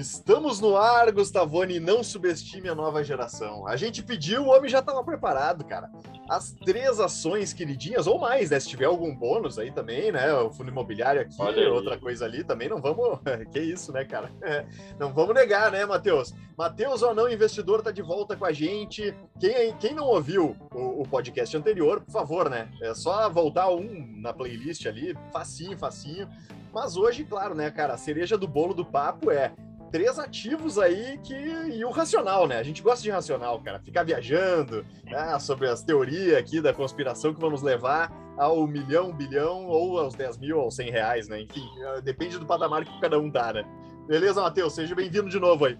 Estamos no ar, Gustavone, não subestime a nova geração. A gente pediu, o homem já estava preparado, cara. As três ações queridinhas, ou mais, né? Se tiver algum bônus aí também, né? O fundo imobiliário aqui, outra coisa ali também, não vamos... que isso, né, cara? É, não vamos negar, né, Matheus? Matheus, ou não, investidor, tá de volta com a gente. Quem, quem não ouviu o, o podcast anterior, por favor, né? É só voltar um na playlist ali, facinho, facinho. Mas hoje, claro, né, cara, a cereja do bolo do papo é três ativos aí que. E o racional, né? A gente gosta de racional, cara. Ficar viajando né? sobre as teorias aqui da conspiração que vão nos levar ao milhão, bilhão, ou aos 10 mil, aos 100 reais, né? Enfim, eh, depende do patamar que cada um dá, né? Beleza, Matheus? Seja bem-vindo de novo aí.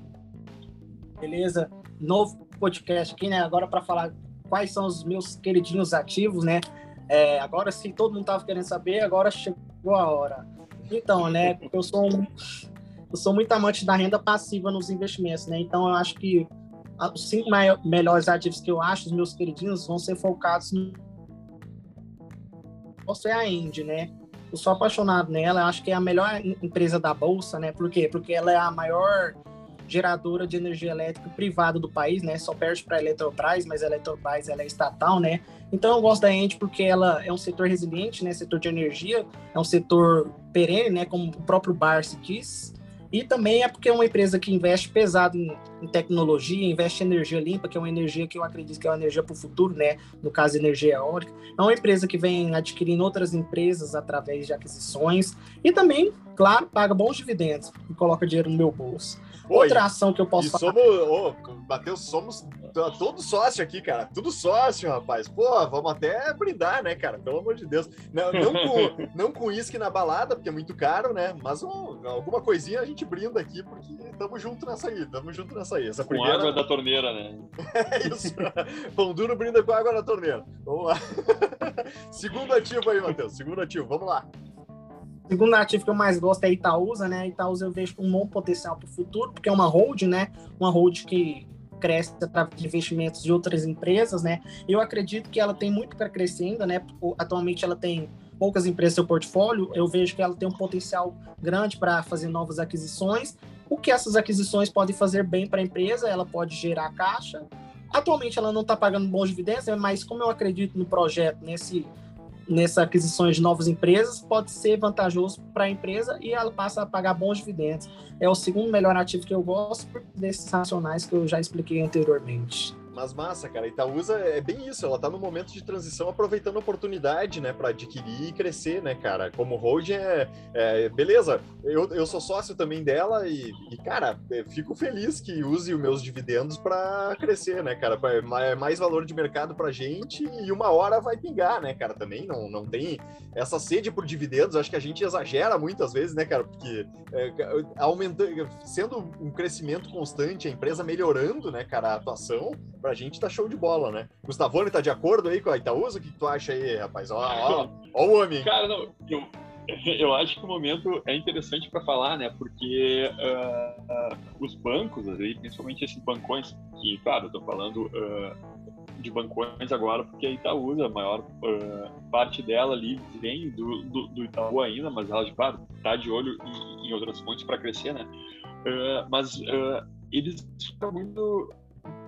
Beleza. Novo podcast aqui, né? Agora para falar quais são os meus queridinhos ativos, né? É, agora, se todo mundo tava querendo saber, agora chegou a hora. Então, né? Eu sou um eu sou muito amante da renda passiva nos investimentos, né? Então eu acho que os cinco melhores ativos que eu acho, os meus queridinhos, vão ser focados no. Você é a Indy, né? Eu sou apaixonado nela, acho que é a melhor empresa da bolsa, né? Por quê? Porque ela é a maior geradora de energia elétrica privada do país, né? Só perde para a Eletrobras, mas a Eletrobras ela é estatal, né? Então eu gosto da Ente porque ela é um setor resiliente, né? Setor de energia, é um setor perene, né? Como o próprio Barsi diz. E também é porque é uma empresa que investe pesado em, em, tecnologia, investe em energia limpa, que é uma energia que eu acredito que é uma energia para o futuro, né? No caso, energia eólica. É uma empresa que vem adquirindo outras empresas através de aquisições e também, claro, paga bons dividendos e coloca dinheiro no meu bolso. Outra ação que eu posso falar. Somos, oh, Bateu, somos todos sócio aqui, cara. Tudo sócio, rapaz. Pô, vamos até brindar, né, cara? Pelo amor de Deus. Não, não com, não com uísque na balada, porque é muito caro, né? Mas um, alguma coisinha a gente brinda aqui, porque tamo junto nessa aí. Tamo junto nessa aí. Essa com primeira... água da torneira, né? é isso. Pão duro brinda com água da torneira. Vamos lá. Segundo ativo aí, Matheus. Segundo ativo. Vamos lá segundo ativo que eu mais gosto é Itaúsa, né? Itaúsa eu vejo com um bom potencial para o futuro, porque é uma hold, né? Uma hold que cresce através de investimentos de outras empresas, né? Eu acredito que ela tem muito para crescer ainda, né? Atualmente ela tem poucas empresas no seu portfólio, eu vejo que ela tem um potencial grande para fazer novas aquisições. O que essas aquisições podem fazer bem para a empresa, ela pode gerar caixa. Atualmente ela não está pagando bons dividendos, né? mas como eu acredito no projeto, nesse nessa aquisições de novas empresas pode ser vantajoso para a empresa e ela passa a pagar bons dividendos. É o segundo melhor ativo que eu gosto desses racionais que eu já expliquei anteriormente. Mas massa, cara. Itaúsa é bem isso, ela tá no momento de transição aproveitando a oportunidade, né, para adquirir e crescer, né, cara. Como holding é, é beleza. Eu, eu sou sócio também dela e, e cara, fico feliz que use os meus dividendos para crescer, né, cara. É mais valor de mercado pra gente e uma hora vai pingar, né, cara, também. Não, não tem essa sede por dividendos, acho que a gente exagera muitas vezes, né, cara, porque é, aumentando, sendo um crescimento constante, a empresa melhorando, né, cara, a atuação, pra gente tá show de bola, né? Gustavone tá de acordo aí com a Itaúsa? O que tu acha aí, rapaz? Ó, ó, ó o homem. Cara, não, eu, eu acho que o momento é interessante para falar, né? Porque uh, uh, os bancos, principalmente esses bancões, que, claro, eu tô falando uh, de bancões agora, porque a Itaúsa, a maior parte dela ali vem do, do, do, Itaú ainda, mas ela, claro, tá de olho em, em outras fontes para crescer, né? mas eles ficam muito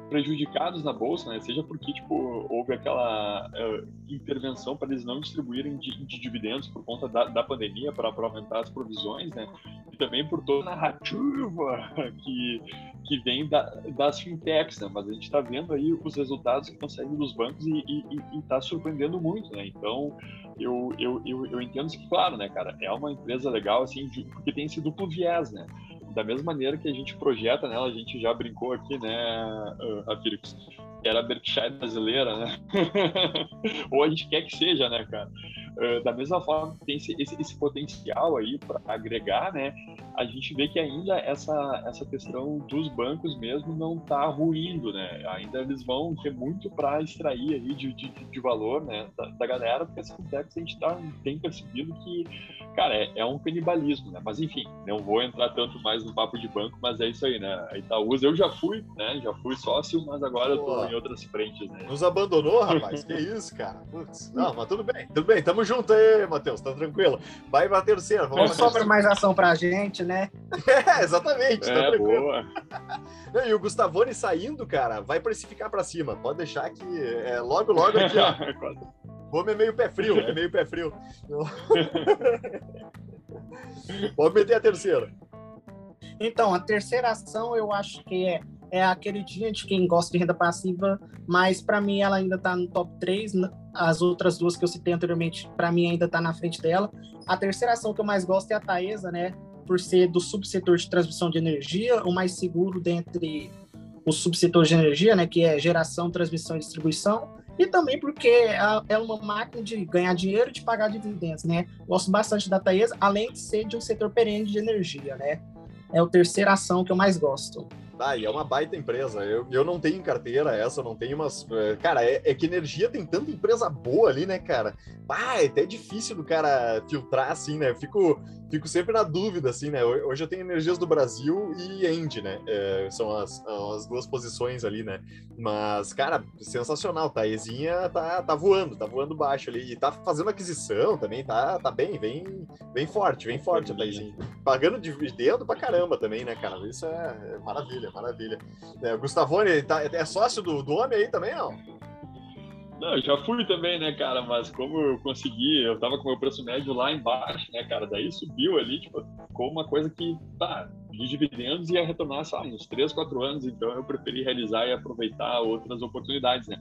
prejudicados na bolsa, né? Seja porque tipo houve aquela uh, intervenção para eles não distribuírem de, de, dividendos por conta da, da pandemia para aumentar as provisões, né? E também por toda a narrativa que que vem da, das fintechs, né? Mas a gente está vendo aí os resultados que estão saindo dos bancos e está surpreendendo muito, né? Então eu, eu, eu, eu entendo que claro, né, cara, é uma empresa legal assim de, porque tem esse duplo viés, né? Da mesma maneira que a gente projeta nela, a gente já brincou aqui, né, Rafirix, que era a Berkshire brasileira, né? Ou a gente quer que seja, né, cara? Uh, da mesma forma que tem esse, esse, esse potencial aí para agregar, né? A gente vê que ainda essa, essa questão dos bancos mesmo não está ruindo, né? Ainda eles vão ter muito para extrair aí de, de, de valor, né, da, da, galera, porque as a gente tá, tem percebido que cara, é, é, um canibalismo, né? Mas enfim, não vou entrar tanto mais no papo de banco, mas é isso aí, né? A Itaúsa, eu já fui, né? Já fui sócio, mas agora Pô, eu tô em outras frentes, né? Nos abandonou, rapaz? que isso, cara? Putz, não, mas tudo bem, tudo bem, tamo junto aí, Matheus, tá tranquilo. Vai pra terceira, vamos Não sobra mais ação pra gente, né? é, exatamente, tá é, tranquilo. Boa. Não, e o Gustavone saindo, cara, vai precificar pra cima. Pode deixar que é, logo, logo aqui, ó. Homem é meio pé frio, é meio pé frio. Pode meter a terceira. Então, a terceira ação eu acho que é, é a queridinha de quem gosta de renda passiva, mas para mim ela ainda está no top 3. As outras duas que eu citei anteriormente, para mim ainda está na frente dela. A terceira ação que eu mais gosto é a Taesa, né? Por ser do subsetor de transmissão de energia, o mais seguro dentre os subsetores de energia, né? Que é geração, transmissão e distribuição e também porque é uma máquina de ganhar dinheiro e de pagar dividendos, né? Gosto bastante da Taesa, além de ser de um setor perene de energia, né? É a terceira ação que eu mais gosto. E é uma baita empresa. Eu, eu não tenho carteira essa, não tenho umas. É, cara, é, é, que energia tem tanta empresa boa ali, né, cara? Ah, é até difícil do cara filtrar assim, né? Eu fico, fico sempre na dúvida, assim, né? Hoje eu tenho Energias do Brasil e End, né? É, são as, as duas posições ali, né? Mas, cara, sensacional. Tá? Ezinha tá, tá voando, tá voando baixo ali. E tá fazendo aquisição também, tá, tá bem, bem, bem forte, bem forte a Taizinha. Pagando dividendo pra caramba também, né, cara? Isso é maravilha, maravilha. É, Gustavone tá, é sócio do, do homem aí também, não? Não, já fui também, né, cara? Mas como eu consegui, eu tava com meu preço médio lá embaixo, né, cara? Daí subiu ali, tipo, ficou uma coisa que, tá, de dividendos ia retornar, sabe, uns 3, 4 anos, então eu preferi realizar e aproveitar outras oportunidades, né?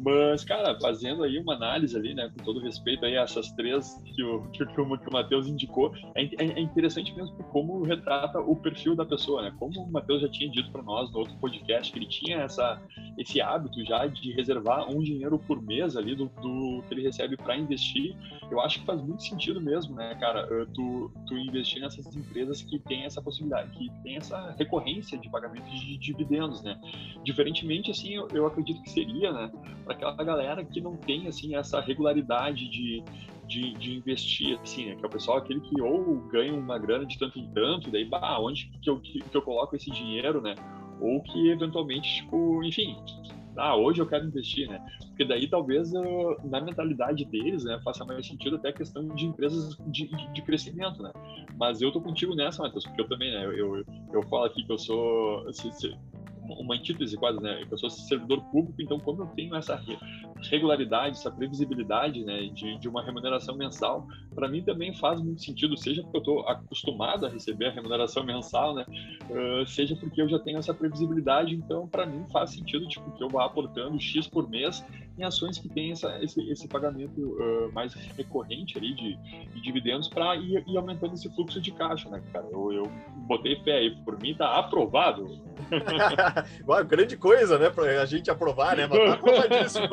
Mas, cara, fazendo aí uma análise ali, né, com todo respeito aí a essas três que o, que, que o, que o Matheus indicou, é, é, é, interessante mesmo como retrata o perfil da pessoa, né? Como o Matheus já tinha dito para nós no outro podcast que ele tinha essa, esse hábito já de reservar um dinheiro por mês ali do, do que ele recebe para investir, eu acho que faz muito sentido mesmo, né, cara, tu, tu investir nessas empresas que têm essa possibilidade que tem essa recorrência de pagamento de dividendos, né? Diferentemente, assim, eu, eu acredito que seria, né, para aquela galera que não tem, assim, essa regularidade de, de, de, investir, assim, né? Que é o pessoal aquele que ou ganha uma grana de tanto em tanto, daí, bah, onde que eu, que, que eu coloco esse dinheiro, né? Ou que eventualmente, tipo, enfim, ah, hoje eu quero investir, né? Porque daí talvez na mentalidade deles, né, faça mais sentido até a questão de empresas de, de, de crescimento, né? Mas eu tô contigo nessa, Matheus, porque eu também, né, eu, eu, eu falo aqui que eu sou, se, se, uma antítese quase, né? Eu sou servidor público, então como eu tenho essa regularidade, essa previsibilidade, né, de, de uma remuneração mensal, para mim também faz muito sentido, seja porque eu estou acostumado a receber a remuneração mensal, né, uh, seja porque eu já tenho essa previsibilidade, então para mim faz sentido, tipo, que eu vá aportando X por mês em ações que têm essa, esse, esse pagamento uh, mais recorrente ali de, de dividendos para ir, ir, aumentando esse fluxo de caixa, né, cara? Eu, eu botei fé aí, por mim tá aprovado. grande coisa, né, para a gente aprovar, né? Mas tá aprovadíssimo.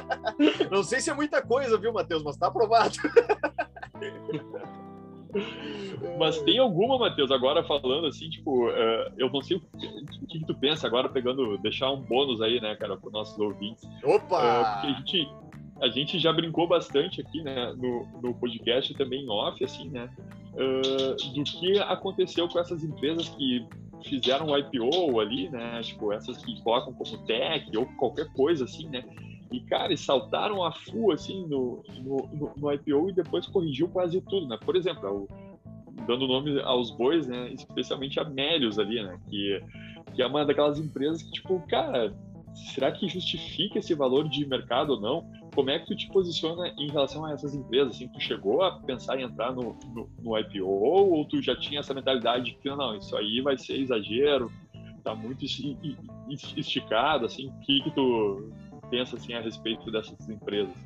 Não sei se é muita coisa, viu, Matheus, mas tá aprovado. Mas tem alguma, Matheus, agora falando assim, tipo, uh, eu não sei o que, o que, tu pensa agora, pegando, deixar um bônus aí, né, cara, para nossos ouvintes. Opa! Uh, porque a gente, a gente já brincou bastante aqui, né, no, no podcast também off, assim, né, uh, do que aconteceu com essas empresas que fizeram o IPO ali, né, tipo, essas que colocam como tech ou qualquer coisa assim, né, e, cara, eles saltaram a full, assim, no, no, no, IPO e depois corrigiu quase tudo, né? Por exemplo, o, dando nome aos bois, né? Especialmente a Melios ali, né? Que, que é uma daquelas empresas que, tipo, cara, será que justifica esse valor de mercado ou não? Como é que tu te posiciona em relação a essas empresas? Assim, tu chegou a pensar em entrar no, no, no IPO ou tu já tinha essa mentalidade de que, não, isso aí vai ser exagero, tá muito esticado, assim, o que que tu pensa assim a respeito dessas empresas?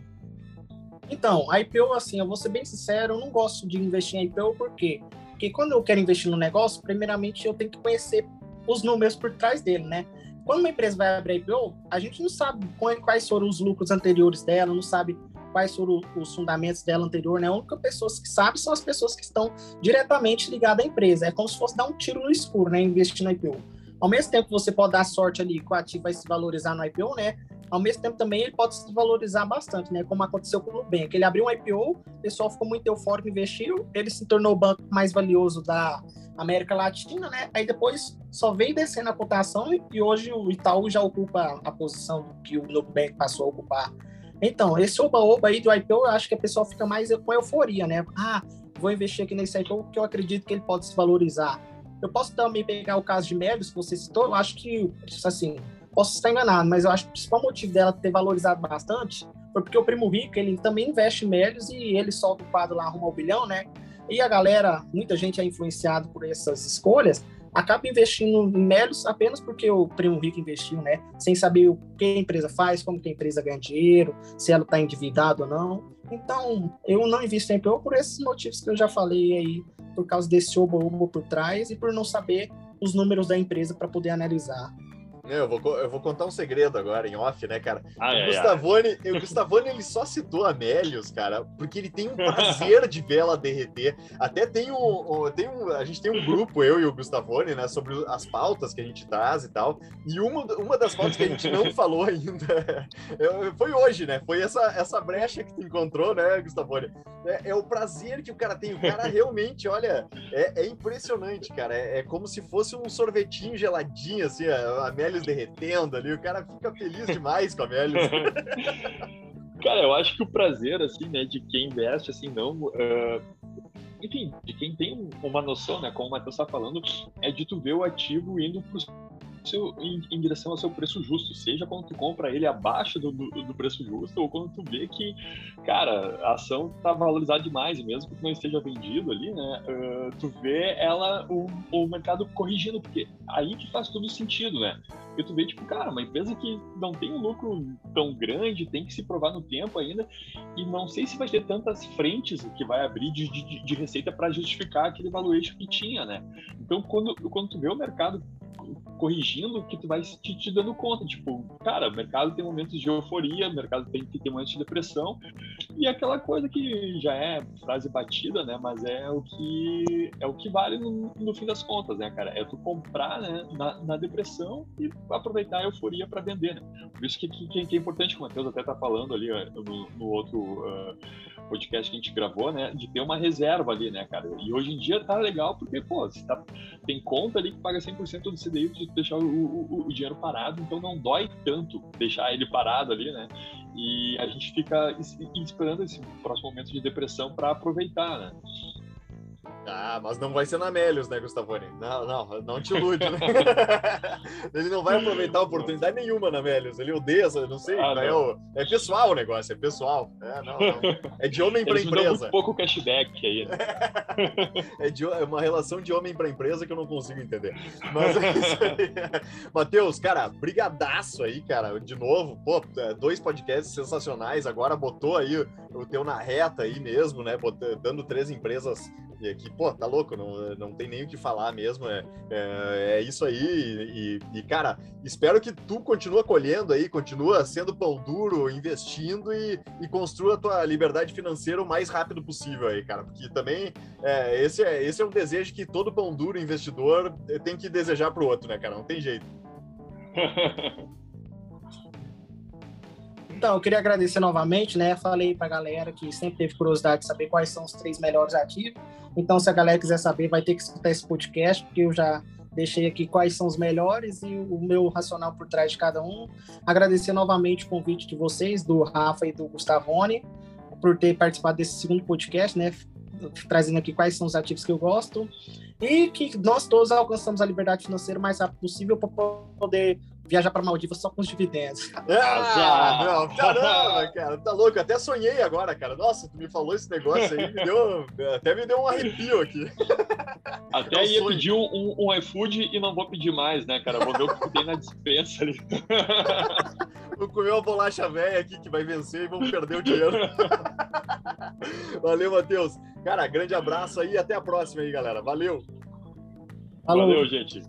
Então, a IPO, assim, eu vou ser bem sincero, eu não gosto de investir em IPO, por quê? Porque quando eu quero investir no negócio, primeiramente eu tenho que conhecer os números por trás dele, né? Quando uma empresa vai abrir IPO, a gente não sabe quais foram os lucros anteriores dela, não sabe quais foram os fundamentos dela anterior, né? A única pessoas que sabem são as pessoas que estão diretamente ligadas à empresa. É como se fosse dar um tiro no escuro, né? Investir no IPO. Ao mesmo tempo você pode dar sorte ali que o ativo vai se valorizar no IPO, né? Ao mesmo tempo também ele pode se valorizar bastante, né? Como aconteceu com o Nubank. Ele abriu um IPO, o pessoal ficou muito eufórico, investiu, ele se tornou o banco mais valioso da América Latina, né? Aí depois só veio descendo a cotação e hoje o Itaú já ocupa a posição que o Nubank passou a ocupar. Então, esse oba-oba aí do IPO, eu acho que a pessoa fica mais com euforia, né? Ah, vou investir aqui nesse IPO porque eu acredito que ele pode se valorizar. Eu posso também pegar o caso de Melios, que você citou, eu acho que, assim, posso estar enganado, mas eu acho que o principal motivo dela ter valorizado bastante foi porque o Primo Rico, ele também investe em Melios e ele solta o quadro lá rumo ao bilhão, né? E a galera, muita gente é influenciado por essas escolhas, acaba investindo em Melios apenas porque o Primo Rico investiu, né? Sem saber o que a empresa faz, como que a empresa ganha dinheiro, se ela está endividada ou não. Então, eu não invisto em IPO por esses motivos que eu já falei aí, por causa desse obo-obo por trás e por não saber os números da empresa para poder analisar. Eu vou, eu vou contar um segredo agora, em off, né, cara? Ai, o, Gustavone, ai. o Gustavone, ele só citou a Melios, cara, porque ele tem um prazer de ver ela derreter. Até tem um, tem um... A gente tem um grupo, eu e o Gustavone, né, sobre as pautas que a gente traz e tal. E uma, uma das pautas que a gente não falou ainda foi hoje, né? Foi essa, essa brecha que tu encontrou, né, Gustavone? É, é o prazer que o cara tem. O cara realmente, olha, é, é impressionante, cara. É, é, como se fosse um sorvetinho geladinho, assim, a, a Melios derretendo ali, o cara fica feliz demais com a Melios. cara, eu acho que o prazer, assim, né, de quem investe, assim, não... Uh, enfim, de quem tem uma noção, né, como o Matheus está falando, é de tu ver o ativo indo pro seu, em, em, direção ao seu preço justo, seja quando tu compra ele abaixo do, do, do, preço justo ou quando tu vê que, cara, a ação tá valorizada demais e mesmo que não esteja vendido ali, né, uh, tu vê ela, o, o mercado corrigindo, porque aí que faz todo sentido, né? Porque tu vê, tipo, cara, uma empresa que não tem um lucro tão grande, tem que se provar no tempo ainda, e não sei se vai ter tantas frentes que vai abrir de, de, de receita para justificar aquele valuation que tinha, né? Então, quando, quando tu vê o mercado corrigindo que tu vai te, te, dando conta. Tipo, cara, o mercado tem momentos de euforia, o mercado tem, tem momentos de depressão, e aquela coisa que já é frase batida, né? Mas é o que é o que vale no, no fim das contas, né, cara? É tu comprar né, na, na depressão e aproveitar a euforia para vender, né? Por isso que, que, que, é importante, como o Matheus até tá falando ali no, no outro. Uh, podcast que a gente gravou, né, de ter uma reserva ali, né, cara? E hoje em dia tá legal porque, pô, você tá, tem conta ali que paga 100% do CDI de deixar o, o, o, dinheiro parado, então não dói tanto deixar ele parado ali, né? E a gente fica esperando esse próximo momento de depressão para aproveitar, né? Ah, mas não vai ser na Melios, né, Gustavone? Não, não, não te ilude, né? ele não vai aproveitar a oportunidade nenhuma na Melios. Ele odeia, não sei, ah, é, o, é, pessoal o negócio, é pessoal. É, não, não. é de homem para empresa. Muito pouco cashback aí, né? é, de, é uma relação de homem para empresa que eu não consigo entender. Mas é isso aí. Matheus, cara, brigadaço aí, cara, de novo. Pô, é, dois podcasts sensacionais. Agora botou aí o teu na reta aí mesmo, né? Botando, dando três empresas que, pô, tá louco, não, não tem nem o que falar mesmo, é, é, é isso aí, e, e, cara, espero que tu continua colhendo aí, continua sendo pão duro, investindo e, e construa a tua liberdade financeira o mais rápido possível aí, cara, porque também é, esse, é, esse é um desejo que todo pão duro investidor tem que desejar pro outro, né, cara, não tem jeito. Então, eu queria agradecer novamente, né? Falei para a galera que sempre teve curiosidade de saber quais são os três melhores ativos. Então, se a galera quiser saber, vai ter que escutar esse podcast, porque eu já deixei aqui quais são os melhores e o meu racional por trás de cada um. Agradecer novamente o convite de vocês, do Rafa e do Gustavone, por ter participado desse segundo podcast, né? Trazendo aqui quais são os ativos que eu gosto. E que nós todos alcançamos a liberdade financeira o mais rápido possível para poder viajar para Maldivas só com os dividendos. Ah, não, caramba, cara, tá louco. Eu até sonhei agora, cara. Nossa, tu me falou esse negócio aí, me deu, até me deu um arrepio aqui. Até é ia sonho. pedir um, um, iFood e não vou pedir mais, né, cara? Vou ver o que tem na dispensa ali. Vou comer uma bolacha velha aqui que vai vencer e vamos perder o dinheiro. Valeu, Matheus. Cara, grande abraço aí e até a próxima aí, galera. Valeu. Valeu, Valeu gente.